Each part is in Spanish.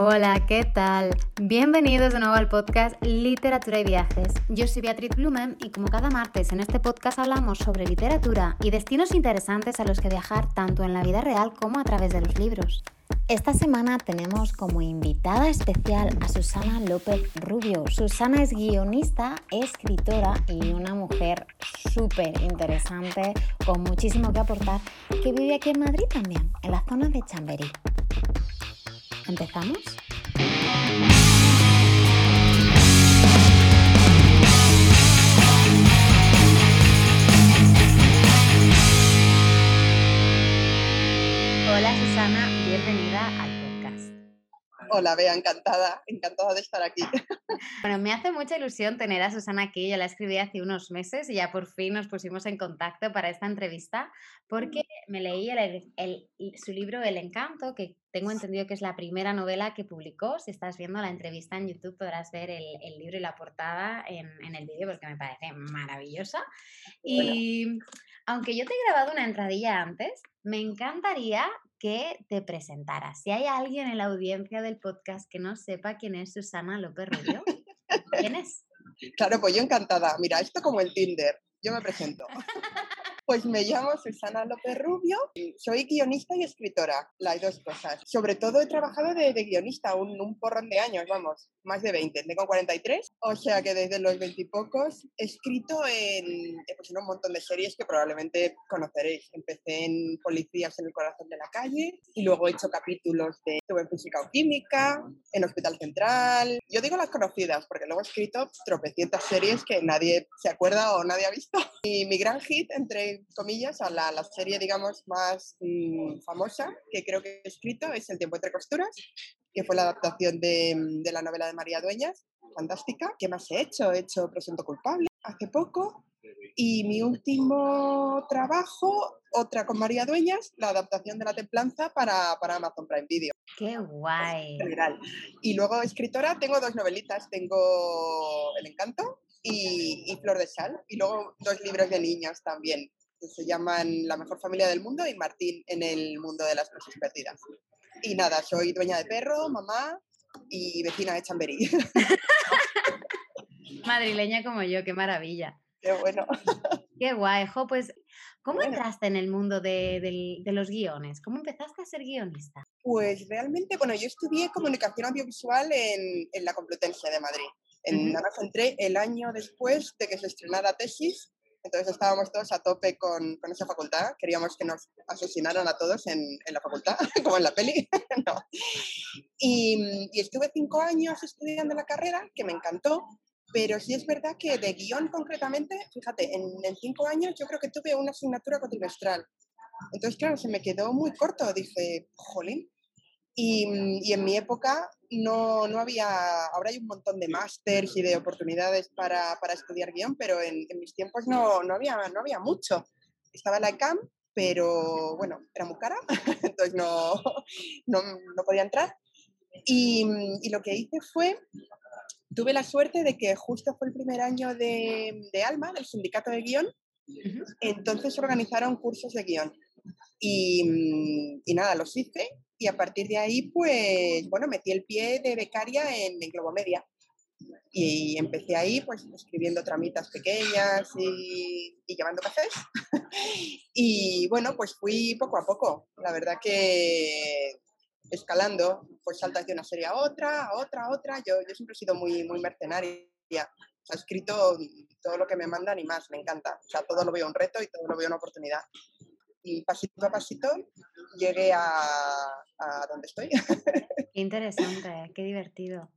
Hola, ¿qué tal? Bienvenidos de nuevo al podcast Literatura y Viajes. Yo soy Beatriz Blumen y como cada martes en este podcast hablamos sobre literatura y destinos interesantes a los que viajar tanto en la vida real como a través de los libros. Esta semana tenemos como invitada especial a Susana López Rubio. Susana es guionista, escritora y una mujer súper interesante, con muchísimo que aportar, que vive aquí en Madrid también, en la zona de Chamberí. ¿Empezamos? Hola Susana, bienvenida al podcast. Hola Bea, encantada, encantada de estar aquí. Bueno, me hace mucha ilusión tener a Susana aquí. Yo la escribí hace unos meses y ya por fin nos pusimos en contacto para esta entrevista porque me leí su libro El Encanto, que tengo entendido que es la primera novela que publicó. Si estás viendo la entrevista en YouTube podrás ver el, libro y la portada en, el vídeo porque me parece maravillosa. Y aunque yo te he grabado una entradilla antes, me encantaría que te presentaras. Si hay alguien en la audiencia del podcast que no sepa quién es Susana López Rubio, ¿quién es? Claro, pues yo encantada. Mira, esto como el Tinder. Yo me presento. Pues me llamo Susana López Rubio, soy guionista y escritora, las dos cosas. Sobre todo he trabajado de, guionista un, un, porrón de años, vamos, más de 20, tengo 43, o sea que desde los 20 y pocos he escrito en, pues en un montón de series que probablemente conoceréis. Empecé en Policías en el Corazón de la Calle y luego he hecho capítulos de estuve en Física o Química, en Hospital Central. Yo digo las conocidas porque luego he escrito tropecientas series que nadie se acuerda o nadie ha visto. Y mi gran hit entre comillas, a la, la serie, digamos, más mm, famosa que creo que he escrito, es El tiempo entre costuras, que fue la adaptación de, mm, de, la novela de María Dueñas, fantástica. ¿Qué más he hecho? He hecho Presunto culpable hace poco. Y mi último trabajo, otra con María Dueñas, la adaptación de La Templanza para, para Amazon Prime Video. ¡Qué guay! Y luego escritora, tengo dos novelitas. Tengo El Encanto y, y, Flor de Sal. Y luego dos libros de niños también se llaman La mejor familia del mundo y Martín en el mundo de las cosas perdidas. Y nada, soy dueña de perro, mamá y vecina de Chamberí. Madrileña como yo, qué maravilla. Qué bueno. Qué guay, jo, pues, ¿cómo entraste en el mundo de, los guiones? ¿Cómo empezaste a ser guionista? Pues realmente, bueno, yo estudié comunicación audiovisual en, la Complutense de Madrid. En, entré el año después de que se estrenara tesis entonces estábamos todos a tope con, con esa facultad. Queríamos que nos asesinaran a todos en, en la facultad, como en la peli. no. y, y, estuve cinco años estudiando la carrera, que me encantó. Pero sí es verdad que de guion concretamente, fíjate, en, en cinco años yo creo que tuve una asignatura cuatrimestral. Entonces, claro, se me quedó muy corto. Dije, jolín, y, y, en mi época no, no, había, ahora hay un montón de másters y de oportunidades para, para estudiar guion, pero en, en, mis tiempos no, no, había, no había mucho. Estaba la ECAM, pero bueno, era muy cara, entonces no, no, no podía entrar. Y, y, lo que hice fue, tuve la suerte de que justo fue el primer año de, de ALMA, del sindicato de guion, entonces organizaron cursos de guion. Y, y, nada, los hice y a partir de ahí, pues, bueno, metí el pie de becaria en, en Globomedia. Y empecé ahí, pues, escribiendo tramitas pequeñas y, y llevando cafés. y bueno, pues fui poco a poco. La verdad que escalando, pues saltas de una serie a otra, a otra, a otra. Yo, yo siempre he sido muy, muy mercenaria. O sea, escrito todo lo que me mandan y más, me encanta. O sea, todo lo veo un reto y todo lo veo una oportunidad y pasito a pasito llegué a, a donde estoy. Qué interesante, qué divertido.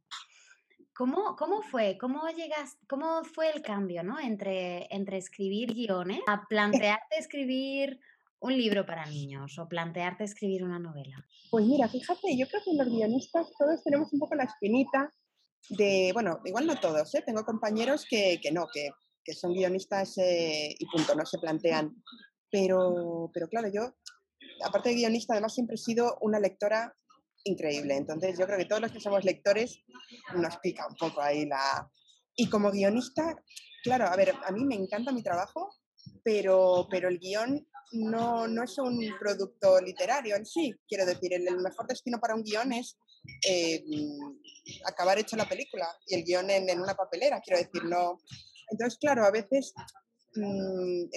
¿Cómo, ¿Cómo, fue? ¿Cómo llegas, cómo fue el cambio ¿no? entre, entre escribir guiones a plantearte escribir un libro para niños o plantearte escribir una novela? Pues mira, fíjate, yo creo que los guionistas todos tenemos un poco la espinita de, bueno, igual no todos, ¿eh? tengo compañeros que, que no, que, que son guionistas eh, y punto, no se plantean pero, pero claro, yo, aparte de guionista, además siempre he sido una lectora increíble. Entonces yo creo que todos los que somos lectores nos pica un poco ahí la... Y como guionista, claro, a ver, a mí me encanta mi trabajo, pero, pero el guion no, no es un producto literario en sí. Quiero decir, el, el mejor destino para un guion es eh, acabar hecho la película y el guion en, una papelera, quiero decir, no. Entonces, claro, a veces mm,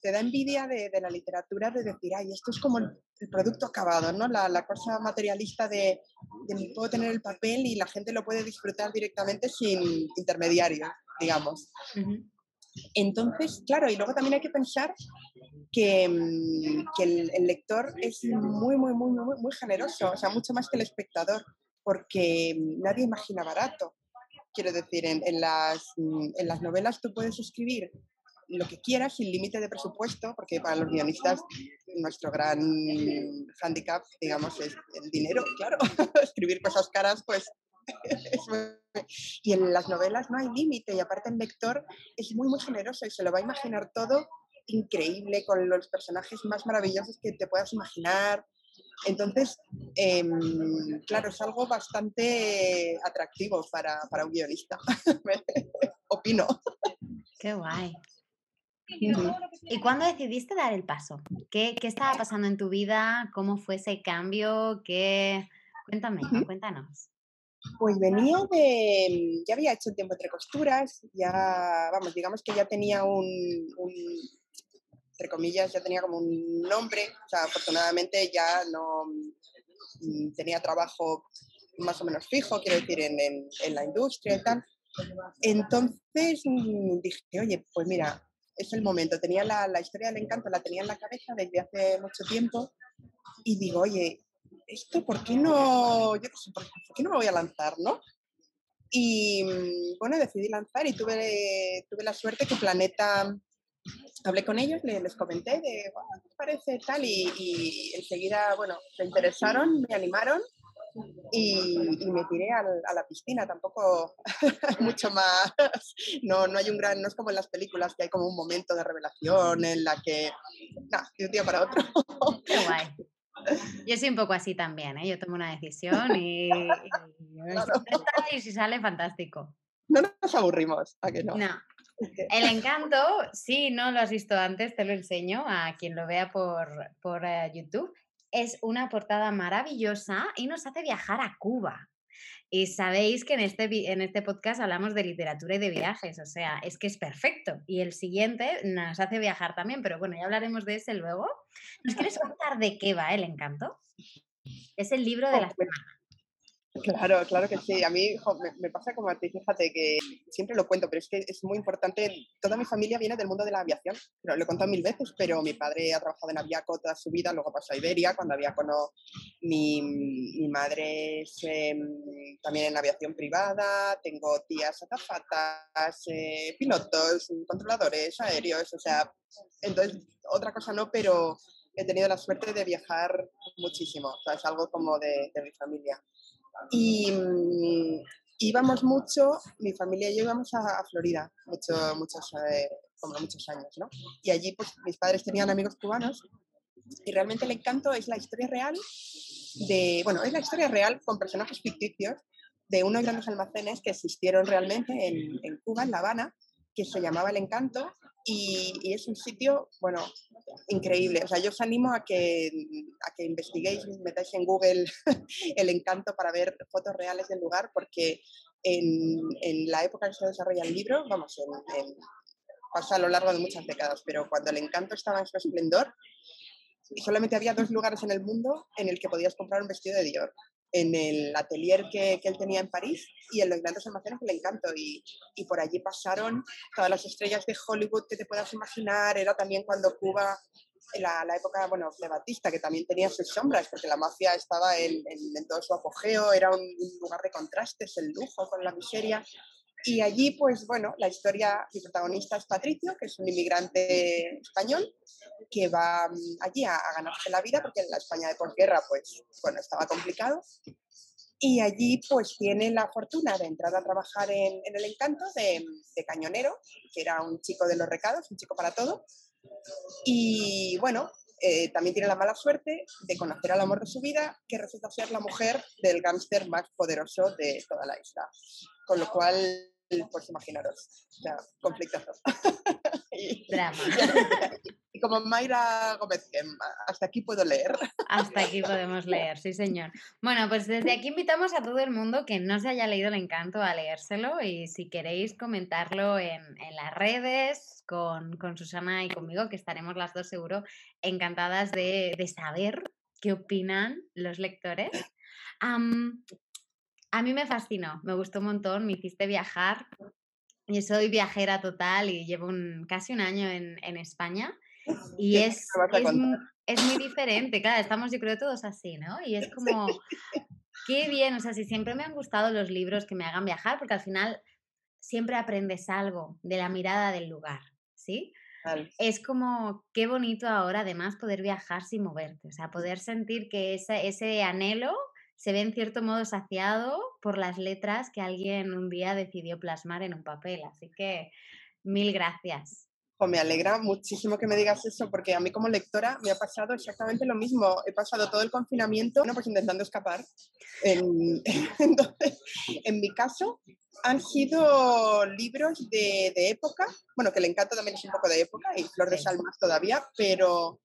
te da envidia de, la literatura de decir, ay, esto es como el, producto acabado, ¿no? La, cosa materialista de, de, puedo tener el papel y la gente lo puede disfrutar directamente sin intermediario, digamos. Entonces, claro, y luego también hay que pensar que, mm, el, lector es muy, muy, muy, muy, muy generoso, o sea, mucho más que el espectador, porque nadie imagina barato. Quiero decir, en, las, mm, en las novelas tú puedes escribir lo que quieras sin límite de presupuesto, porque para los guionistas nuestro gran handicap, digamos, es el dinero, claro. Escribir cosas caras, pues y en las novelas no hay límite y aparte el lector es muy, muy generoso y se lo va a imaginar todo increíble con los personajes más maravillosos que te puedas imaginar. Entonces, em, claro, es algo bastante atractivo para, para un guionista. Opino. Qué guay. ¿Y cuándo decidiste dar el paso? ¿Qué, ¿Qué, estaba pasando en tu vida? ¿Cómo fue ese cambio? ¿Qué... Cuéntame, cuéntanos. Pues venía de, ya había hecho tiempo entre costuras, ya, vamos, digamos que ya tenía un, entre comillas, ya tenía como un nombre, o sea, afortunadamente ya no mm, tenía trabajo más o menos fijo, quiero decir, en, en, la industria y tal. Entonces mm, dije, oye, pues mira, es el momento. Tenía la, la, historia del encanto, la tenía en la cabeza desde hace mucho tiempo y digo, oye, esto, ¿por qué no, yo ¿por, qué no me voy a lanzar, no? Y mm, bueno, decidí lanzar y tuve, tuve la suerte que Planeta, hablé con ellos, les, comenté de, ¿qué parece tal? Y, enseguida, bueno, se interesaron, me animaron y, me tiré a la piscina, tampoco mucho más, no, no hay un gran, no es como en las películas que hay como un momento de revelación en la que, nada, de un día para otro. Qué guay. Yo soy un poco así también, ¿eh? Yo tomo una decisión y, y, si sale, fantástico. No nos aburrimos, ¿a que no? No. El encanto, sí, no lo has visto antes, te lo enseño a quien lo vea por, por eh, YouTube. Es una portada maravillosa y nos hace viajar a Cuba. Y sabéis que en este, en este podcast hablamos de literatura y de viajes, o sea, es que es perfecto. Y el siguiente nos hace viajar también, pero bueno, ya hablaremos de ese luego. ¿Nos quieres contar de qué va el encanto? Es el libro de la semana. Claro, claro que sí. A mí me, pasa como a ti, fíjate que siempre lo cuento, pero es que es muy importante. Toda mi familia viene del mundo de la aviación. Lo, he contado mil veces, pero mi padre ha trabajado en Aviaco toda su vida, luego pasó a Iberia, cuando Aviaco no. Mi, mi madre es em, también en aviación privada, tengo tías azafatas, eh, pilotos, controladores aéreos, o sea, entonces otra cosa no, pero he tenido la suerte de viajar muchísimo, o sea, es algo como de, de mi familia. Y mm, íbamos mucho, mi familia y yo íbamos a, Florida, mucho, muchos, eh, como muchos años, ¿no? Y allí pues mis padres tenían amigos cubanos y realmente el encanto es la historia real de, bueno, es la historia real con personajes ficticios de unos grandes almacenes que existieron realmente en, en Cuba, en La Habana, que se llamaba El Encanto y, es un sitio, bueno, increíble. O sea, yo os animo a que, a que investiguéis, metáis en Google el encanto para ver fotos reales del lugar, porque en, en la época en que se desarrolla el libro, vamos, pasa a lo largo de muchas décadas, pero cuando el encanto estaba en su esplendor, solamente había dos lugares en el mundo en el que podías comprar un vestido de Dior en el atelier que, que, él tenía en París y en los grandes almacenes del encanto. Y, y, por allí pasaron todas las estrellas de Hollywood que te puedas imaginar. Era también cuando Cuba, en la, la época bueno, de Batista, que también tenía sus sombras, porque la mafia estaba en, en, todo su apogeo, era un, un, lugar de contrastes, el lujo con la miseria. Y allí, pues bueno, la historia, mi protagonista es Patricio, que es un inmigrante español que va mm, allí a, ganarse la vida porque en la España de posguerra, pues bueno, estaba complicado. Y allí pues tiene la fortuna de entrar a trabajar en, el encanto de, de, cañonero, que era un chico de los recados, un chico para todo. Y bueno, eh, también tiene la mala suerte de conocer al amor de su vida, que resulta ser la mujer del gángster más poderoso de toda la isla. Con lo cual, pues imaginaros, sea, conflictazo. Drama. Y, como Mayra Gómez, hasta aquí puedo leer. Hasta aquí podemos leer, sí señor. Bueno, pues desde aquí invitamos a todo el mundo que no se haya leído el encanto a leérselo y si queréis comentarlo en, las redes con, Susana y conmigo, que estaremos las dos seguro encantadas de, saber qué opinan los lectores. A mí me fascinó, me gustó un montón, me hiciste viajar yo soy viajera total y llevo un, casi un año en, en España. Y es, es, es, muy diferente, claro, estamos yo creo todos así, ¿no? Y es como, qué bien, o sea, si siempre me han gustado los libros que me hagan viajar, porque al final siempre aprendes algo de la mirada del lugar, ¿sí? Es como, qué bonito ahora además poder viajar sin moverte, o sea, poder sentir que ese, ese anhelo se ve en cierto modo saciado por las letras que alguien un día decidió plasmar en un papel. Así que mil gracias. Me alegra muchísimo que me digas eso, porque a mí como lectora me ha pasado exactamente lo mismo. He pasado todo el confinamiento, no, pues intentando escapar. entonces, en mi caso, han sido libros de, época, bueno, que el encanto también es un poco de época y Flor de Sal más todavía, pero.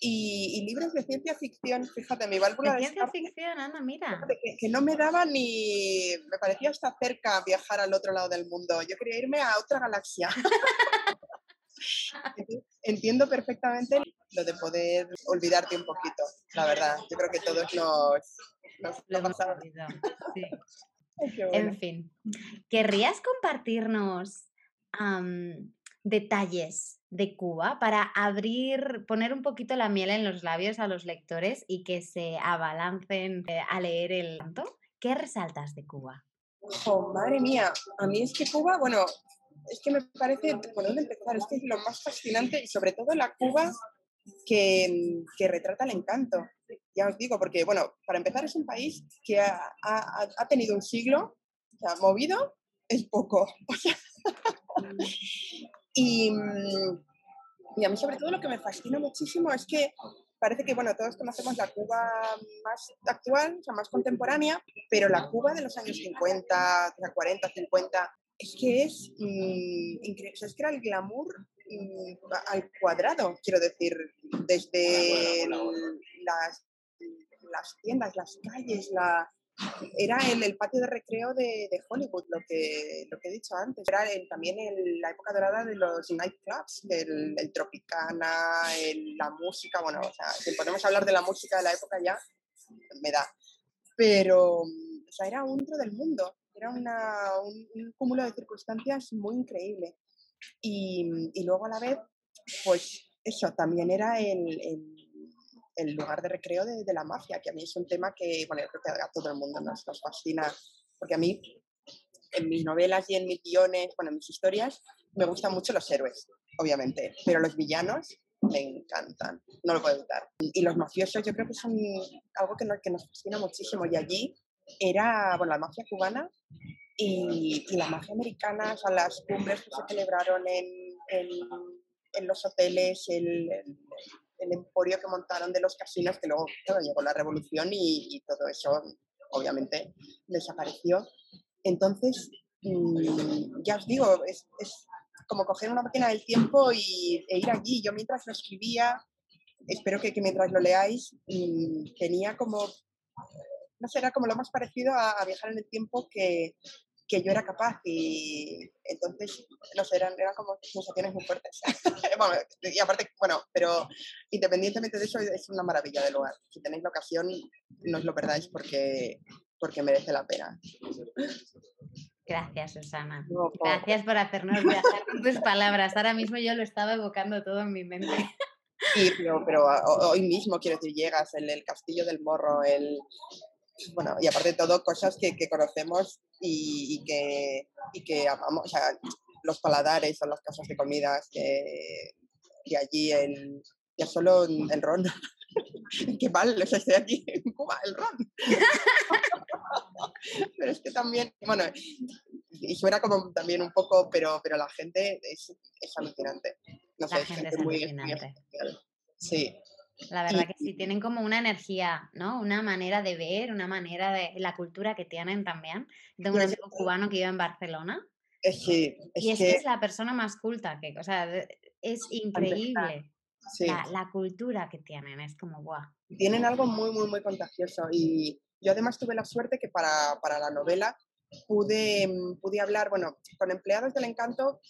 Y, libros de ciencia ficción, fíjate, mi válvula de. ciencia ficción, anda, mira. Que, no me daba ni. Me parecía hasta cerca viajar al otro lado del mundo. Yo quería irme a otra galaxia. Entiendo perfectamente lo de poder olvidarte un poquito, la verdad. Yo creo que todos nos, nos lo hemos Sí. En fin, ¿querrías compartirnos detalles de Cuba para abrir, poner un poquito la miel en los labios a los lectores y que se abalancen eh, a leer el canto? ¿Qué resaltas de Cuba? Oh, madre mía, a mí es que Cuba, bueno, es que me parece, por dónde empezar, es que es lo más fascinante y sobre todo la Cuba que, que retrata el encanto ya os digo, porque, bueno, para empezar es un país que ha, ha, tenido un siglo, o sea, movido es poco. y, y a mí sobre todo lo que me fascina muchísimo es que parece que, bueno, todos conocemos la Cuba más actual, o sea, más contemporánea, pero la Cuba de los años 50, 40, 50, es que es mm, increíble. O sea, es que era el glamour mm, al cuadrado, quiero decir, desde las las tiendas, las calles, la, era el, el, patio de recreo de, de, Hollywood, lo que, lo que he dicho antes. Era también el, la época dorada de los nightclubs, el, el Tropicana, la música. Bueno, o sea, si podemos hablar de la música de la época ya, me da. Pero, o sea, era un del mundo. Era una, un, cúmulo de circunstancias muy increíble. Y, y, luego a la vez, pues eso, también era el el lugar de recreo de, la mafia, que a mí es un tema que, bueno, creo que a todo el mundo nos, fascina, porque a mí, en mis novelas y en mis guiones, bueno, en mis historias, me gustan mucho los héroes, obviamente, pero los villanos me encantan, no lo puedo evitar. Y los mafiosos yo creo que son algo que nos, que nos fascina muchísimo, y allí era, bueno, la mafia cubana y, la mafia americana, o sea, las cumbres que se celebraron en, en, los hoteles, el el emporio que montaron de los casinos, que luego llegó la revolución y, todo eso obviamente desapareció. Entonces, mm, ya os digo, es, es, como coger una máquina del tiempo y, e ir allí. Yo mientras lo escribía, espero que, que mientras lo leáis, mm, tenía como, no sé, era como lo más parecido a viajar en el tiempo que, que yo era capaz y entonces, no sé, eran, eran como sensaciones muy fuertes. bueno, y aparte, bueno, pero independientemente de eso, es una maravilla de lugar. Si tenéis la ocasión, no os lo perdáis porque, porque merece la pena. Gracias, Susana. Gracias por hacernos viajar con tus palabras. Ahora mismo yo lo estaba evocando todo en mi mente. Sí, pero, pero hoy mismo, quiero decir, llegas, el, el castillo del morro, el, bueno, y aparte de todo, cosas que, que conocemos y, y, que, y que amamos, o sea, los paladares o las casas de comidas que, que allí, el, ya solo el ron. Qué mal, o sea, estoy aquí en Cuba, el ron. pero es que también, bueno, y suena como también un poco, pero, pero la gente es, es alucinante. No sé, la gente es, muy, alucinante. sí, la verdad que sí, tienen como una energía, ¿no? Una manera de ver, una manera de la cultura que tienen también. Tengo un amigo cubano que vive en Barcelona. Es que, y es que es la persona más culta, que, o sea, es increíble. La, cultura que tienen, es como guau. Tienen algo muy, muy, muy contagioso. Y yo además tuve la suerte que para, para la novela pude, mm, pude hablar, bueno, con empleados del encanto,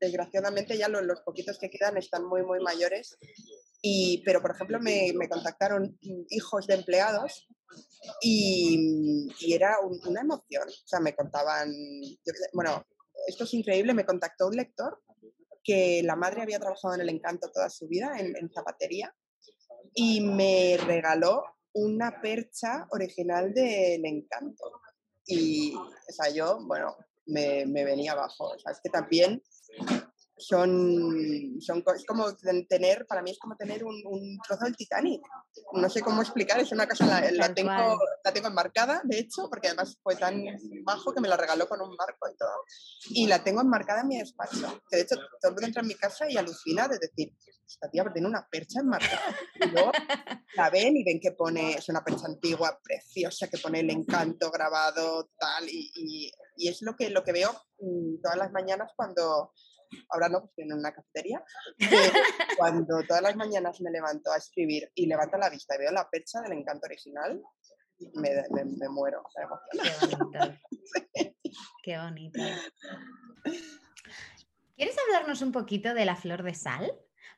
desgraciadamente ya los, los poquitos que quedan están muy, muy mayores. Y, pero, por ejemplo, me, me contactaron hijos de empleados y, y era una emoción. O sea, me contaban, bueno, esto es increíble, me contactó un lector que la madre había trabajado en el encanto toda su vida, en, zapatería, y me regaló una percha original del encanto. Y, o sea, yo, bueno, me, me venía abajo. O sea, es que también son, son es como tener, para mí es como tener un, un, trozo del Titanic. No sé cómo explicar, es una cosa, la, la, tengo, la tengo enmarcada, de hecho, porque además fue tan bajo que me la regaló con un marco y todo. Y la tengo enmarcada en mi despacho. de hecho, todo el mundo entra en mi casa y alucina de decir, esta tía tiene una percha enmarcada. Y luego la ven y ven que pone, es una percha antigua, preciosa, que pone el encanto grabado, tal, y, y, y es lo que, lo que veo mm, todas las mañanas cuando ahora no, pues en una cafetería, cuando todas las mañanas me levanto a escribir y levanto la vista y veo la percha del encanto original, me, me, muero. Qué bonito. Qué bonito. ¿Quieres hablarnos un poquito de la flor de sal?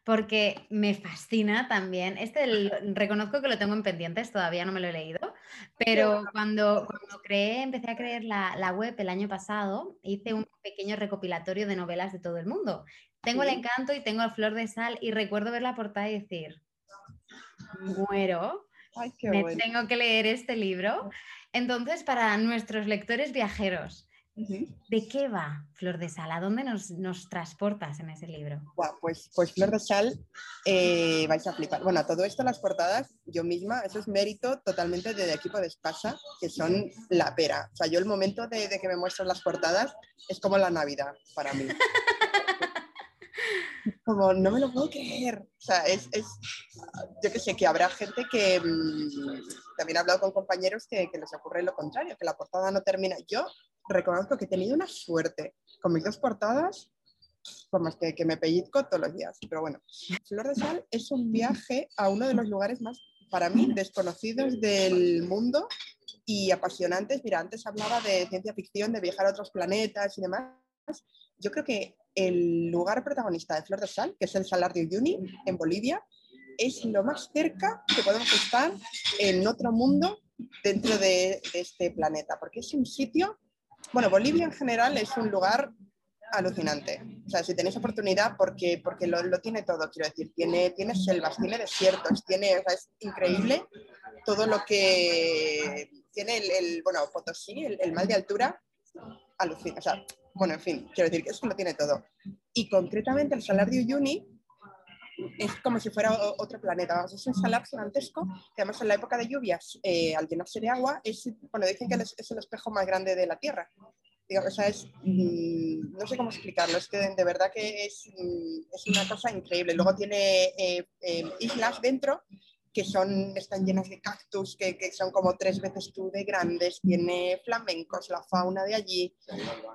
Porque me fascina también. Este reconozco que lo tengo en pendientes, todavía no me lo he leído, pero cuando, cuando creé, empecé a creer la, la, web el año pasado, hice un pequeño recopilatorio de novelas de todo el mundo. Tengo el encanto y tengo Flor de Sal y recuerdo ver la portada y decir, muero, me tengo que leer este libro. Entonces, para nuestros lectores viajeros, ¿De qué va Flor de Sal? ¿A dónde nos, nos transportas en ese libro? pues, pues Flor de Sal, eh, vais a flipar. Bueno, todo esto, las portadas, yo misma, eso es mérito totalmente del equipo de Espasa, que son la pera. O sea, yo el momento de, de que me muestran las portadas es como la Navidad para mí. como no me lo puedo creer. O sea, es, es yo que sé, que habrá gente que mm, también he hablado con compañeros que, que, les ocurre lo contrario, que la portada no termina. Yo reconozco que he tenido una suerte con mis dos portadas, por más que, que me pellizco todos los días. Pero bueno, Flor de Sal es un viaje a uno de los lugares más, para mí, desconocidos del mundo y apasionantes. Mira, antes hablaba de ciencia ficción, de viajar a otros planetas y demás. Yo creo que el lugar protagonista de Flor de Sal, que es el Salar de Uyuni, en Bolivia, es lo más cerca que podemos estar en otro mundo dentro de, este planeta, porque es un sitio, bueno, Bolivia en general es un lugar alucinante. O sea, si tenéis oportunidad, porque, porque lo, lo, tiene todo, quiero decir, tiene, tiene selvas, tiene desiertos, tiene, o sea, es increíble todo lo que tiene el, el bueno, Potosí, el, el mal de altura, alucina, o sea, bueno, en fin, quiero decir que eso lo tiene todo. Y concretamente el salar de Uyuni es como si fuera otro planeta. es un salar gigantesco que además en la época de lluvias, eh, al llenarse de agua, es, bueno, dicen que es el espejo más grande de la Tierra. o sea, es, mm, no sé cómo explicarlo, es que de, verdad que es, mm, es, una cosa increíble. Luego tiene eh, eh, islas dentro que son, están llenas de cactus, que, que, son como tres veces tú de grandes, tiene flamencos, la fauna de allí.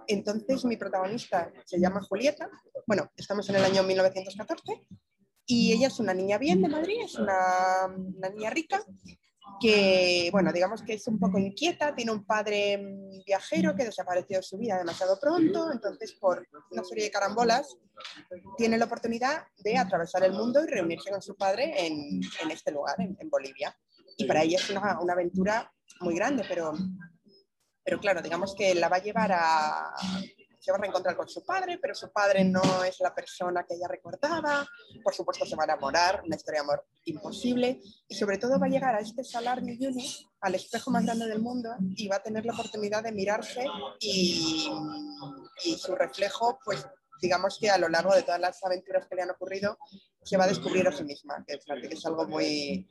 Entonces mi protagonista se llama Julieta, bueno, estamos en el año 1914, y ella es una niña bien de Madrid, es una, una niña rica, que, bueno, digamos que es un poco inquieta, tiene un padre mm, viajero que desapareció de su vida demasiado pronto, entonces por una serie de carambolas tiene la oportunidad de atravesar el mundo y reunirse con su padre en, en este lugar, en, en, Bolivia. Y para ella es una, una aventura muy grande, pero, pero claro, digamos que la va a llevar a, se va a reencontrar con su padre, pero su padre no es la persona que ella recordaba, por supuesto se va a enamorar, una historia de amor imposible, y sobre todo va a llegar a este Salar de Uyuni, al espejo más grande del mundo, y va a tener la oportunidad de mirarse y, y su reflejo, pues digamos que a lo largo de todas las aventuras que le han ocurrido, se va a descubrir a sí misma, que, es algo muy,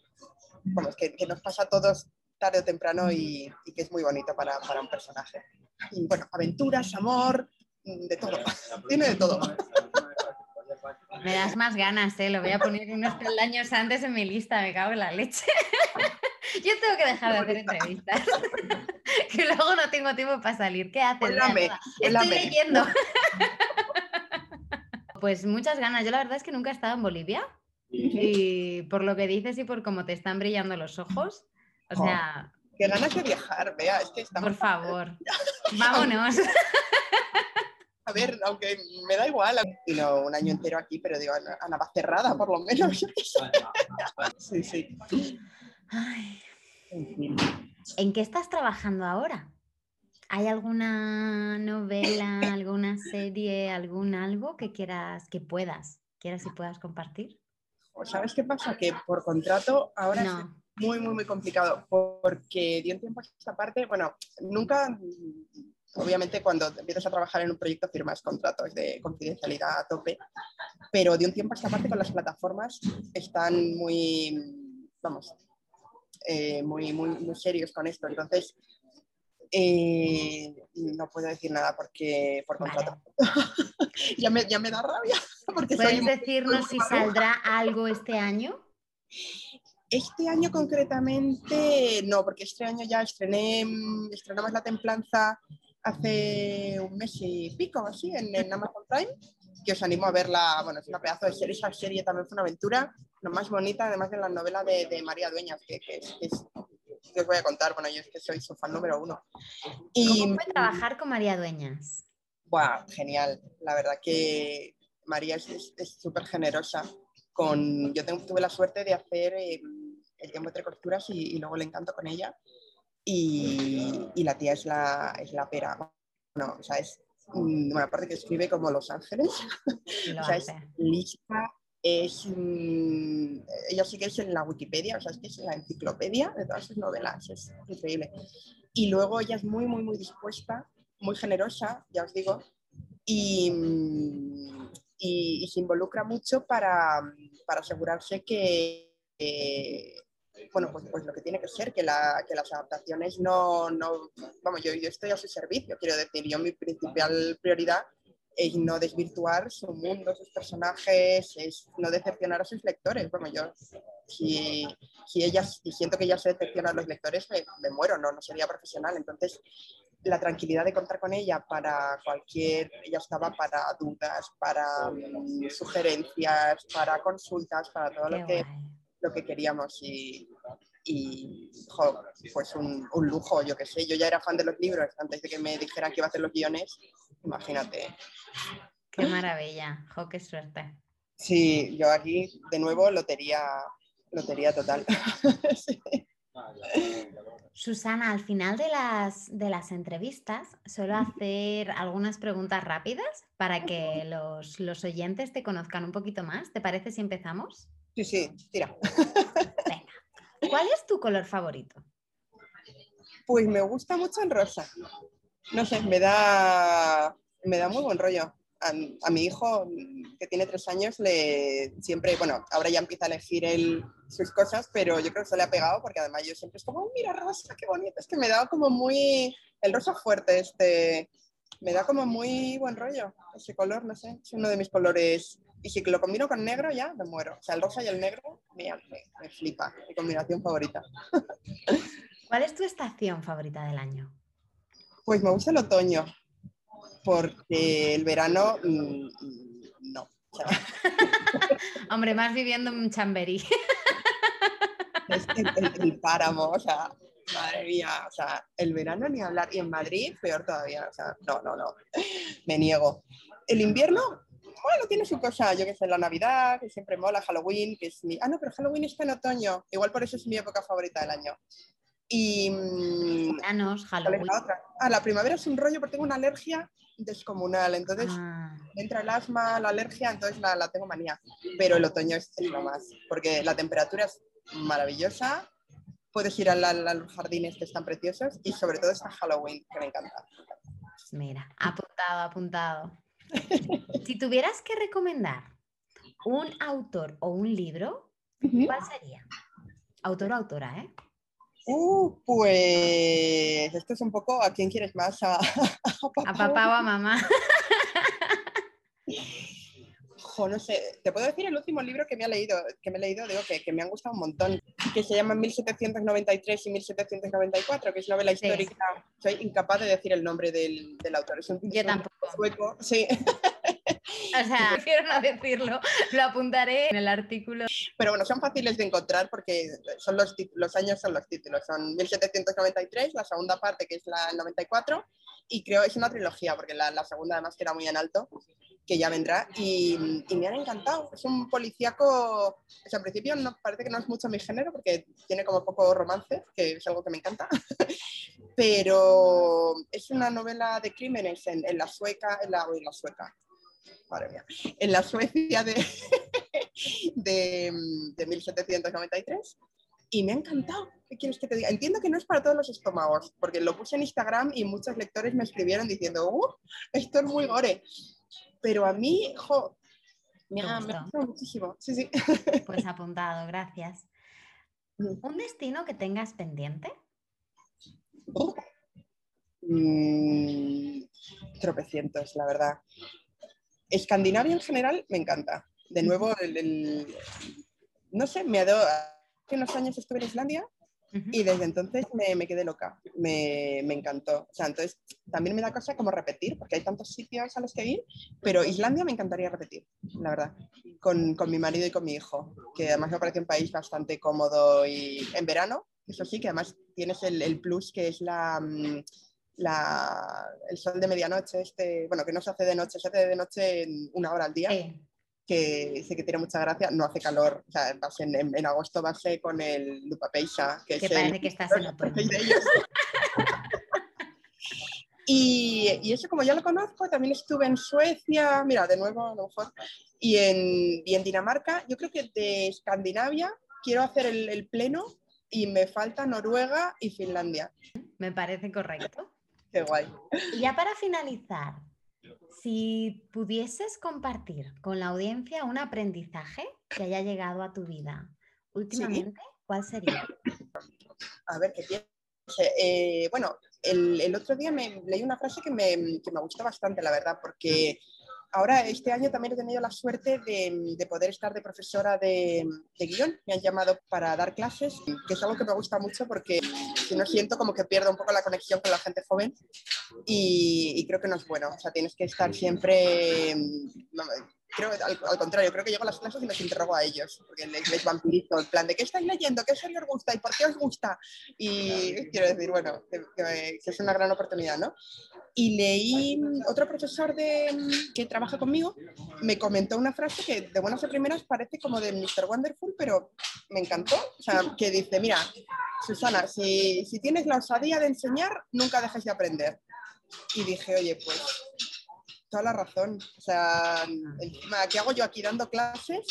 bueno, que, que nos pasa a todos tarde o temprano y, y, que es muy bonito para, para un personaje. Y bueno, aventuras, amor, de todo. Tiene de todo. Me das más ganas, ¿eh? Lo voy a poner unos peldaños antes en mi lista, me cago en la leche. Yo tengo que dejar de hacer entrevistas. que luego no tengo tiempo para salir. ¿Qué haces? Estoy leyendo. pues muchas ganas. Yo la verdad es que nunca he estado en Bolivia. Y por lo que dices y por cómo te están brillando los ojos, o Oh. sea, Qué ganas de viajar, vea, es que estamos... por favor, vámonos. A ver, aunque me da igual. Y no, un año entero aquí, pero digo, Ana, Ana va cerrada por lo menos. Sí, sí. Ay, En fin. ¿En qué estás trabajando ahora? ¿Hay alguna novela, alguna serie, algún algo que quieras, que puedas, quieras y puedas compartir? O ¿Sabes qué pasa? Que por contrato ahora es muy, muy, muy complicado, porque de un tiempo a esta parte, bueno, nunca, obviamente cuando empiezas a trabajar en un proyecto firmas contratos de confidencialidad a tope, pero de un tiempo a esta parte con las plataformas están muy, vamos, eh, muy, muy, muy serios con esto, entonces eh, no puedo decir nada porque por contrato. Vale. ya, me, ya me da rabia, porque soy ¿Puedes decirnos si saldrá algo este año? Este año concretamente no, porque este año ya estrené, estrenamos La Templanza hace un mes y pico, así, en, en Amazon Prime, que os animo a verla, bueno, es una pedazo de serie, esa serie también fue una aventura, lo más bonita, además de la novela de, de María Dueñas, que, que es, que es- que os voy a contar, bueno, yo es que soy su fan número uno. Y, ¿Cómo fue trabajar con María Dueñas? Buah, genial. La verdad que María es- súper generosa. Con, yo tengo- tuve la suerte de hacer eh, el tiempo entre costuras y, y luego el encanto con ella. Y, y la tía es la, es la pera. Bueno, o sea, es, bueno, aparte que escribe como Los Ángeles, lo o sea, es lista, es, ella sí que es en la Wikipedia, o sea, es que es la enciclopedia de todas sus novelas, es increíble. Y luego ella es muy, muy, muy dispuesta, muy generosa, ya os digo, y, y- y se involucra mucho para, para asegurarse que, que, bueno, pues, pues lo que tiene que ser, que, la- que las adaptaciones no, no vamos, yo, yo estoy a su servicio, quiero decir, yo mi principal prioridad es no desvirtuar su mundo, sus personajes, es no decepcionar a sus lectores. Bueno, yo, si, si, ella, si siento que ella se decepciona a los lectores, me, me muero, no, no sería profesional. Entonces, la tranquilidad de contar con ella para cualquier, ella estaba para dudas, para mm, sugerencias, para consultas, para todo Qué lo que, guay. lo que queríamos y, y jo, pues un, un lujo, yo qué sé, yo ya era fan de los libros antes de que me dijeran que iba a hacer los guiones, imagínate. Qué maravilla. Jo, qué suerte. Sí, yo aquí de nuevo lotería, lotería total. Sí. Susana, al final de las, de las entrevistas suelo hacer algunas preguntas rápidas para que los, los oyentes te conozcan un poquito más. ¿Te parece si empezamos? Sí, sí, tira. Venga. ¿Cuál es tu color favorito? Pues me gusta mucho el rosa. No sé, me da, me da muy buen rollo. A, a mi hijo, que tiene tres años, le siempre, bueno, ahora ya empieza a elegir él sus cosas, pero yo creo que se le ha pegado porque además yo siempre es como, "Oh, mira, rosa, qué bonito. Es que me da como muy, el rosa fuerte, este, me da como muy buen rollo. Ese color, no sé, es uno de mis colores. Y si lo combino con negro ya me muero. O sea, el rosa y el negro me, me, me flipa, mi combinación favorita. ¿Cuál es tu estación favorita del año? Pues me gusta el otoño, porque el verano mm, mm, no. Hombre, más viviendo en Chamberí. es el, el- el páramo, o sea, madre mía, o sea, el verano ni hablar. Y en Madrid, peor todavía, o sea, no, no, no, me niego. El invierno, bueno, tiene su cosa, yo que sé, la Navidad, que siempre mola, Halloween, que es mi... Ah, no, pero Halloween está en otoño, igual por eso es mi época favorita del año. Y... mm, Veranos, ¿cuál es Halloween. la otra? Ah, la primavera es un rollo porque tengo una alergia descomunal, entonces... Ah, entra el asma, la alergia, entonces la, la tengo manía. Pero el otoño es, es lo más, porque la temperatura es maravillosa, puedes ir a, la- a los jardines que están preciosos y sobre todo está Halloween, que me encanta. mira, apuntado, apuntado. Si tuvieras que recomendar un autor o un libro, ¿cuál sería? Autor o autora, ¿eh? Uh, pues esto es un poco a quién quieres más, a, a papá A papá o a mamá. Jo, no sé, te puedo decir el último libro que me, ha leído, que me he leído, digo que, que me han gustado un montón, que se llama 1793 y 1794, que es novela Sí. histórica. Soy incapaz de decir el nombre del, del autor, es un, Yo es tampoco. sueco, sí. O sea, prefiero no decirlo, lo apuntaré en el artículo. Pero bueno, son fáciles de encontrar porque son los, los años son los títulos. Son 1793, la segunda parte que es la 94, y creo es una trilogía porque la, la segunda además que era muy en alto, que ya vendrá, y, y, me han encantado. Es un policíaco, o sea, al principio no, parece que no es mucho mi género porque tiene como poco romance, que es algo que me encanta, pero es una novela de crímenes en, en la sueca, en la, en la sueca, madre mía, en la Suecia de, de, de 1793 y me ha encantado. ¿Qué quieres que te diga? Entiendo que no es para todos los estómagos, porque lo puse en Instagram y muchos lectores me escribieron diciendo, ¡uh! Esto es muy gore. Pero a mí, jo, me ha, me ha gustado muchísimo. Sí, sí. Pues apuntado, gracias. ¿Un destino que tengas pendiente? Oh. Mm, tropecientos, la verdad. Escandinavia en general me encanta. De nuevo, el, el, no sé, me ha dado hace unos años estuve en Islandia y desde entonces me, me quedé loca, me, me, encantó. O sea, entonces también me da cosa como repetir, porque hay tantos sitios a los que ir, pero Islandia me encantaría repetir, la verdad, con, con mi marido y con mi hijo, que además me parece un país bastante cómodo y en verano, eso sí, que además tienes el, el plus que es la, mm, la, el sol de medianoche, este, bueno, que no se hace de noche, se hace de noche una hora al día. Sí que sé que tiene mucha gracia, no hace calor, o sea, en, en, en agosto base con el Lupapeixa, que, que es parece el, que estás en otoño. y, y, eso como ya lo conozco, también estuve en Suecia, mira, de nuevo a lo mejor, y en, y en Dinamarca, yo creo que de Escandinavia quiero hacer el, el pleno y me falta Noruega y Finlandia. Me parece correcto. Qué guay. Y ya para finalizar, si pudieses compartir con la audiencia un aprendizaje que haya llegado a tu vida últimamente, ¿Sí? ¿cuál sería? A ver, ¿qué pienso? Eh, bueno, el, el, otro día me leí una frase que me, que me gustó bastante, la verdad, porque ahora este año también he tenido la suerte de, de poder estar de profesora de, de, guion. Me han llamado para dar clases, que es algo que me gusta mucho porque si no siento como que pierdo un poco la conexión con la gente joven y, y creo que no es bueno. O sea, tienes que estar siempre... Creo, al, al, contrario, creo que llego a las clases y les interrogo a ellos, porque les, les vampirizo, el plan de qué estáis leyendo, qué serie os gusta y por qué os gusta. Y quiero decir, bueno, que, que, que es una gran oportunidad, ¿no? y leí otro profesor de, que trabaja conmigo me comentó una frase que de buenas a primeras parece como de Mr. Wonderful, pero me encantó. O sea, que dice, mira, Susana, si, si tienes la osadía de enseñar, nunca dejes de aprender. Y dije, oye, pues toda la razón. O sea, encima, ¿qué hago yo aquí dando clases?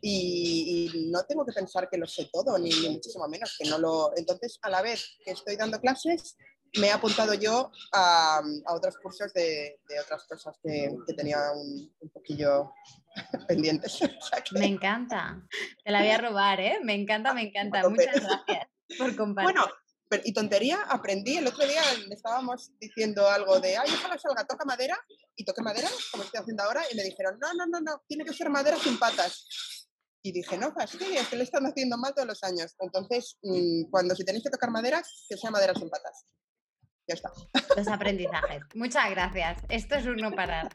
Y, y, no tengo que pensar que lo sé todo, ni, ni, muchísimo menos, que no lo... Entonces, a la vez que estoy dando clases, me he apuntado yo a, a otros cursos de, de, otras cosas que, que tenía un, un, poquillo pendientes. O sea que... Me encanta. Te la voy a robar, ¿eh? Me encanta, me encanta. Muchas gracias por compartir. Bueno, y tontería, aprendí. El otro día estábamos diciendo algo de, ay, ojalá salga, toca madera. Y toqué madera, como estoy haciendo ahora, y me dijeron, no, no, no, no, tiene que ser madera sin patas. Y dije, no, pues sí, es que le están haciendo mal todos los años. Entonces, mmm, cuando si tenéis que tocar madera, que sea madera sin patas. Ya está. Los aprendizajes. Muchas gracias. Esto es un no parar.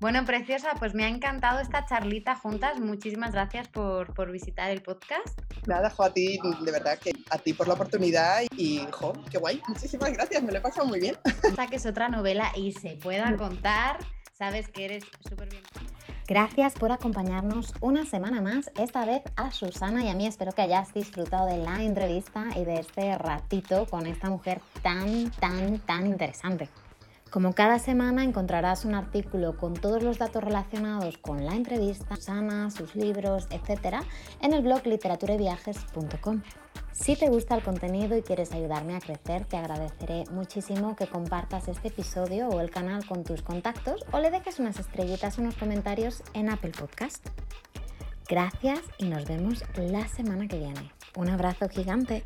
Bueno, preciosa, pues me ha encantado esta charlita juntas. Muchísimas gracias por, por visitar el podcast. Nada, jo, a ti, de verdad, que a ti por la oportunidad y, jo, qué guay. Muchísimas gracias, me lo he pasado muy bien. Esta que es otra novela y se pueda contar, sabes que eres súper bien. Gracias por acompañarnos una semana más, esta vez a Susana y a mí. Espero que hayas disfrutado de la entrevista y de este ratito con esta mujer tan, tan, tan interesante. Como cada semana encontrarás un artículo con todos los datos relacionados con la entrevista, sus libros, etc. en el blog literaturaviajes.com. Si te gusta el contenido y quieres ayudarme a crecer, te agradeceré muchísimo que compartas este episodio o el canal con tus contactos o le dejes unas estrellitas o unos comentarios en Apple Podcast. Gracias y nos vemos la semana que viene. Un abrazo gigante.